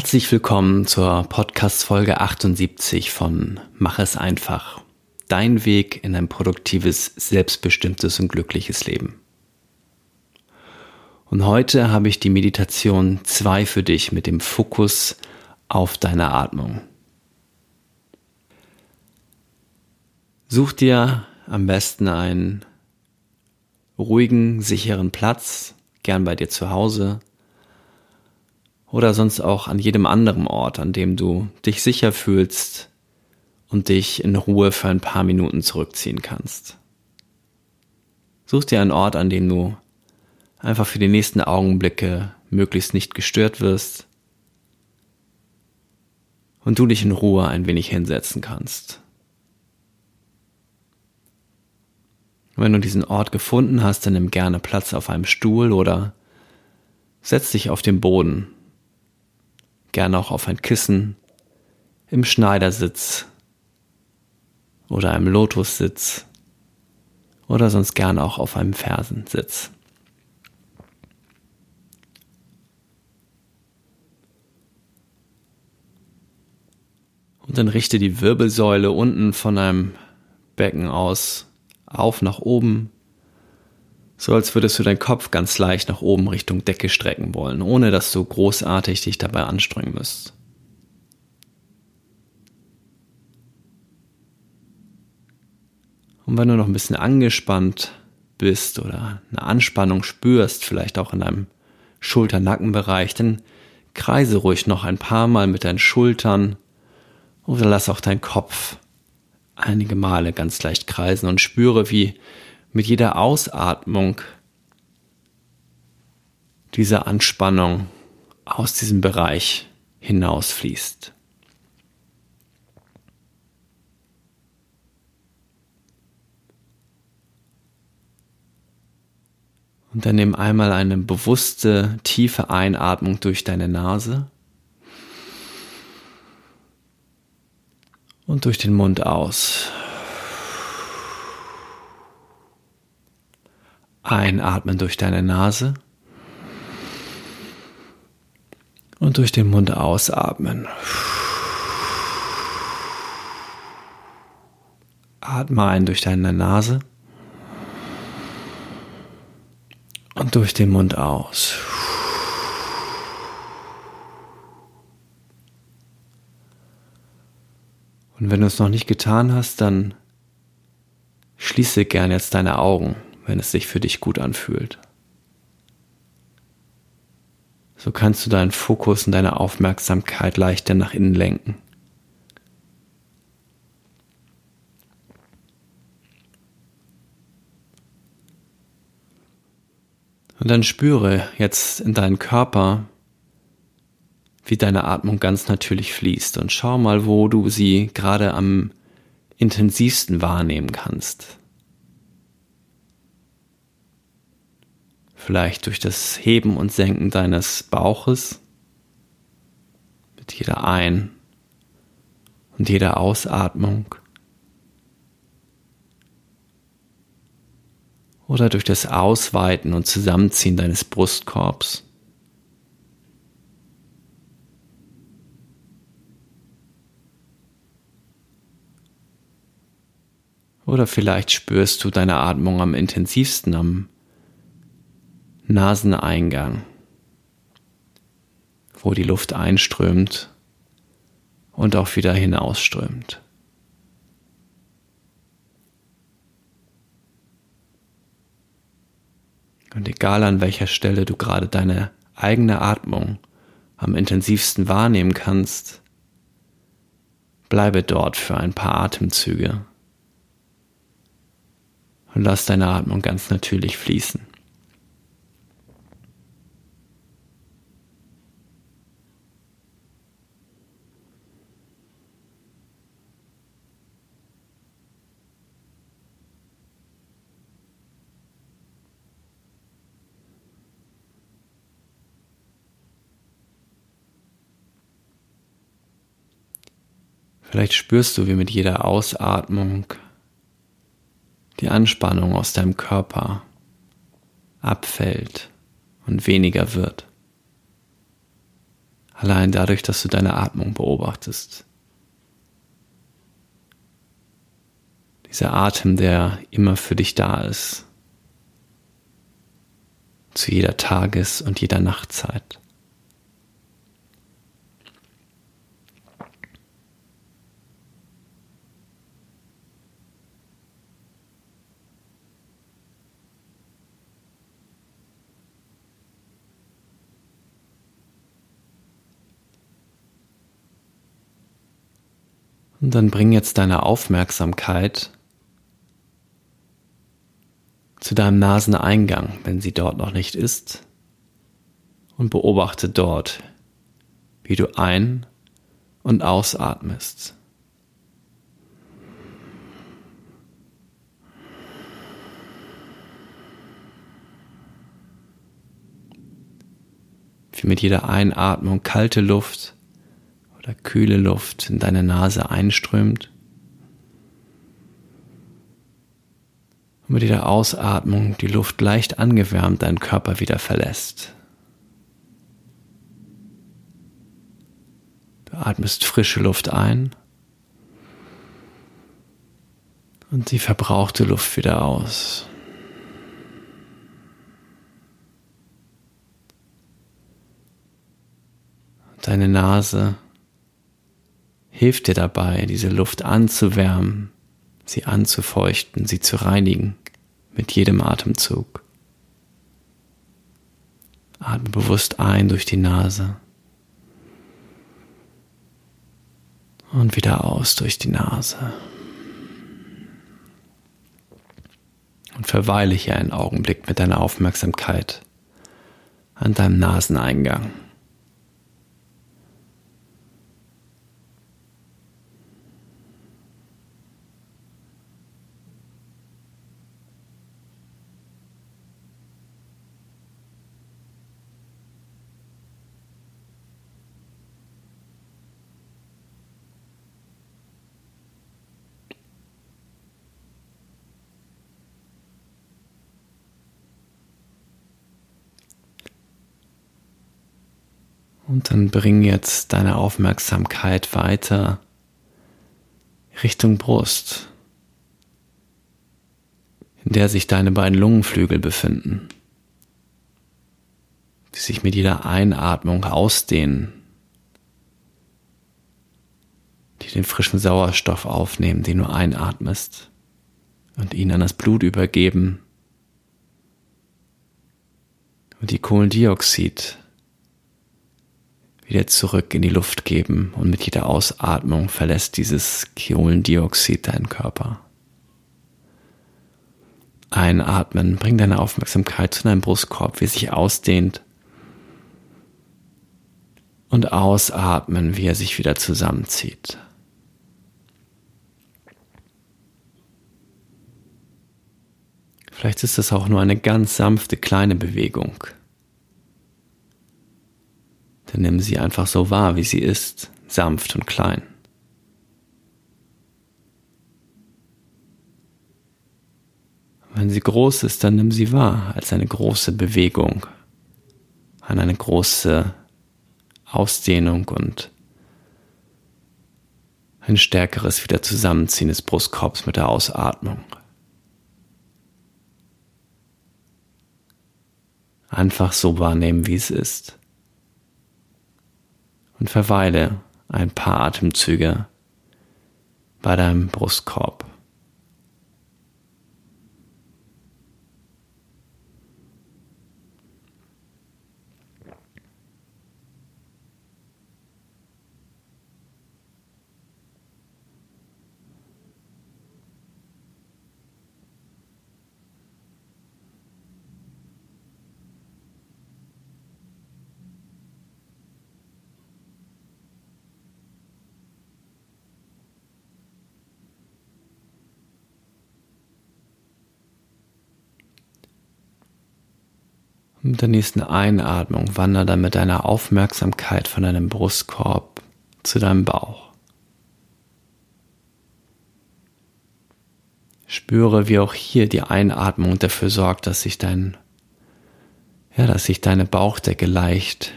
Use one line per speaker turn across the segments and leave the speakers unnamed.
Herzlich willkommen zur Podcast Folge 78 von Mach es einfach. Dein Weg in ein produktives, selbstbestimmtes und glückliches Leben. Und heute habe ich die Meditation 2 für dich mit dem Fokus auf deine Atmung. Such dir am besten einen ruhigen, sicheren Platz, gern bei dir zu Hause oder sonst auch an jedem anderen Ort, an dem du dich sicher fühlst und dich in Ruhe für ein paar Minuten zurückziehen kannst. Such dir einen Ort, an dem du einfach für die nächsten Augenblicke möglichst nicht gestört wirst und du dich in Ruhe ein wenig hinsetzen kannst. wenn du diesen Ort gefunden hast, dann nimm gerne Platz auf einem Stuhl oder setz dich auf den Boden gerne auch auf ein Kissen, im Schneidersitz oder einem Lotussitz oder sonst gerne auch auf einem Fersensitz. Und dann richte die Wirbelsäule unten von deinem Becken aus auf nach oben so als würdest du deinen Kopf ganz leicht nach oben Richtung Decke strecken wollen, ohne dass du großartig dich dabei anstrengen müsst. Und wenn du noch ein bisschen angespannt bist oder eine Anspannung spürst, vielleicht auch in deinem Schulter-Nackenbereich, dann kreise ruhig noch ein paar Mal mit deinen Schultern oder lass auch deinen Kopf einige Male ganz leicht kreisen und spüre, wie mit jeder Ausatmung diese Anspannung aus diesem Bereich hinausfließt. Und dann nimm einmal eine bewusste, tiefe Einatmung durch deine Nase und durch den Mund aus. Einatmen durch deine Nase und durch den Mund ausatmen. Atme ein durch deine Nase und durch den Mund aus. Und wenn du es noch nicht getan hast, dann schließe gern jetzt deine Augen wenn es sich für dich gut anfühlt. So kannst du deinen Fokus und deine Aufmerksamkeit leichter nach innen lenken. Und dann spüre jetzt in deinen Körper, wie deine Atmung ganz natürlich fließt und schau mal, wo du sie gerade am intensivsten wahrnehmen kannst. Vielleicht durch das Heben und Senken deines Bauches mit jeder Ein- und jeder Ausatmung oder durch das Ausweiten und Zusammenziehen deines Brustkorbs. Oder vielleicht spürst du deine Atmung am intensivsten am Naseneingang, wo die Luft einströmt und auch wieder hinausströmt. Und egal an welcher Stelle du gerade deine eigene Atmung am intensivsten wahrnehmen kannst, bleibe dort für ein paar Atemzüge und lass deine Atmung ganz natürlich fließen. Vielleicht spürst du, wie mit jeder Ausatmung die Anspannung aus deinem Körper abfällt und weniger wird. Allein dadurch, dass du deine Atmung beobachtest. Dieser Atem, der immer für dich da ist. Zu jeder Tages- und jeder Nachtzeit. Dann bring jetzt deine Aufmerksamkeit zu deinem Naseneingang, wenn sie dort noch nicht ist, und beobachte dort, wie du ein- und ausatmest. Wie mit jeder Einatmung kalte Luft oder kühle Luft in deine Nase einströmt. Und mit jeder Ausatmung die Luft leicht angewärmt deinen Körper wieder verlässt. Du atmest frische Luft ein und die verbrauchte Luft wieder aus. Deine Nase hilft dir dabei, diese Luft anzuwärmen, sie anzufeuchten, sie zu reinigen mit jedem Atemzug. Atme bewusst ein durch die Nase und wieder aus durch die Nase. Und verweile hier einen Augenblick mit deiner Aufmerksamkeit an deinem Naseneingang. Und dann bring jetzt deine Aufmerksamkeit weiter Richtung Brust, in der sich deine beiden Lungenflügel befinden, die sich mit jeder Einatmung ausdehnen, die den frischen Sauerstoff aufnehmen, den du einatmest und ihn an das Blut übergeben. Und die Kohlendioxid wieder zurück in die Luft geben und mit jeder Ausatmung verlässt dieses Kohlendioxid deinen Körper. Einatmen, bring deine Aufmerksamkeit zu deinem Brustkorb, wie es sich ausdehnt. Und ausatmen, wie er sich wieder zusammenzieht. Vielleicht ist das auch nur eine ganz sanfte kleine Bewegung. Dann nimm sie einfach so wahr, wie sie ist, sanft und klein. Wenn sie groß ist, dann nimm sie wahr als eine große Bewegung, an eine große Ausdehnung und ein stärkeres Wiederzusammenziehen des Brustkorbs mit der Ausatmung. Einfach so wahrnehmen, wie es ist und verweile ein paar Atemzüge bei deinem Brustkorb. Mit der nächsten Einatmung wandere dann mit deiner Aufmerksamkeit von deinem Brustkorb zu deinem Bauch. Spüre, wie auch hier die Einatmung dafür sorgt, dass sich dein, ja, dass sich deine Bauchdecke leicht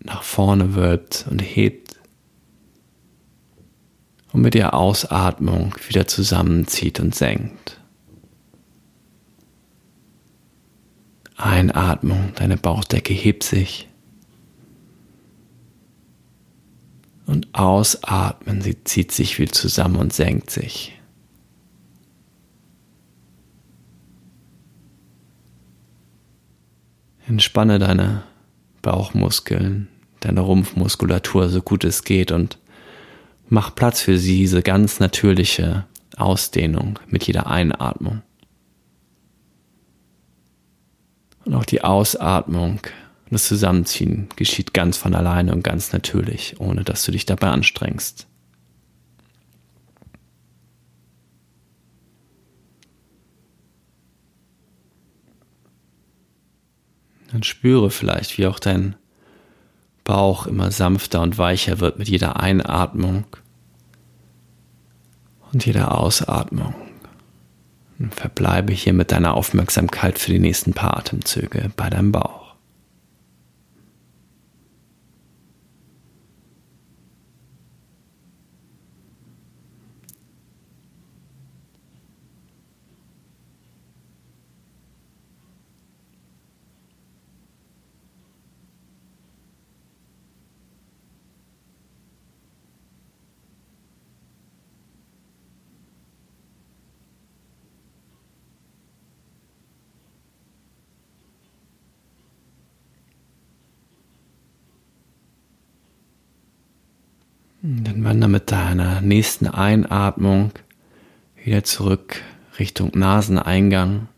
nach vorne wölbt und hebt und mit der Ausatmung wieder zusammenzieht und senkt. Einatmung, deine Bauchdecke hebt sich. Und ausatmen, sie zieht sich wieder zusammen und senkt sich. Entspanne deine Bauchmuskeln, deine Rumpfmuskulatur so gut es geht und mach Platz für sie, diese ganz natürliche Ausdehnung mit jeder Einatmung. Und auch die Ausatmung und das Zusammenziehen geschieht ganz von alleine und ganz natürlich, ohne dass du dich dabei anstrengst. Dann spüre vielleicht, wie auch dein Bauch immer sanfter und weicher wird mit jeder Einatmung und jeder Ausatmung. Verbleibe hier mit deiner Aufmerksamkeit für die nächsten paar Atemzüge bei deinem Bauch. Dann wander mit deiner nächsten Einatmung wieder zurück Richtung Naseneingang.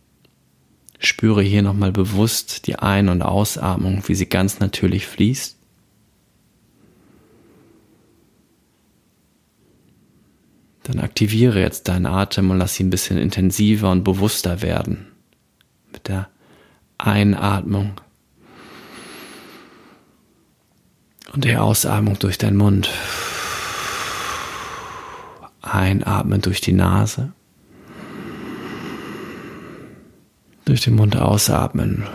Spüre hier nochmal bewusst die Ein- und Ausatmung, wie sie ganz natürlich fließt. Dann aktiviere jetzt deinen Atem und lass ihn ein bisschen intensiver und bewusster werden. Mit der Einatmung und der Ausatmung durch deinen Mund. Einatmen durch die Nase. Durch den Mund ausatmen.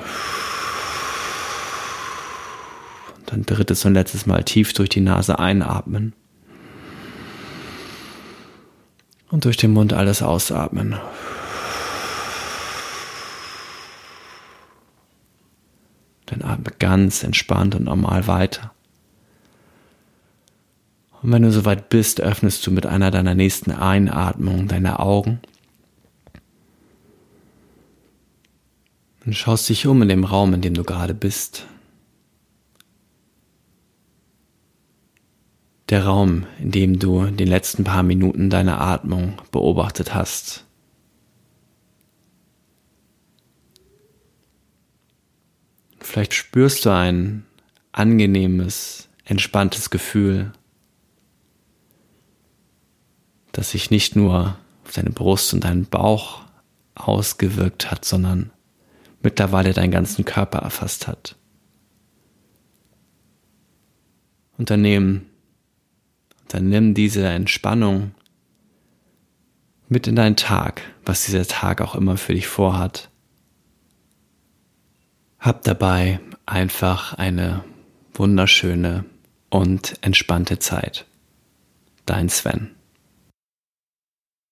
Und dann drittes und letztes Mal tief durch die Nase einatmen. Und durch den Mund alles ausatmen. Dann atme ganz entspannt und normal weiter. Und wenn du soweit bist, öffnest du mit einer deiner nächsten Einatmungen deine Augen und schaust dich um in dem Raum, in dem du gerade bist. Der Raum, in dem du in den letzten paar Minuten deine Atmung beobachtet hast. Vielleicht spürst du ein angenehmes, entspanntes Gefühl das sich nicht nur auf deine Brust und deinen Bauch ausgewirkt hat, sondern mittlerweile deinen ganzen Körper erfasst hat. Und dann nimm, dann nimm diese Entspannung mit in deinen Tag, was dieser Tag auch immer für dich vorhat. Hab dabei einfach eine wunderschöne und entspannte Zeit. Dein Sven.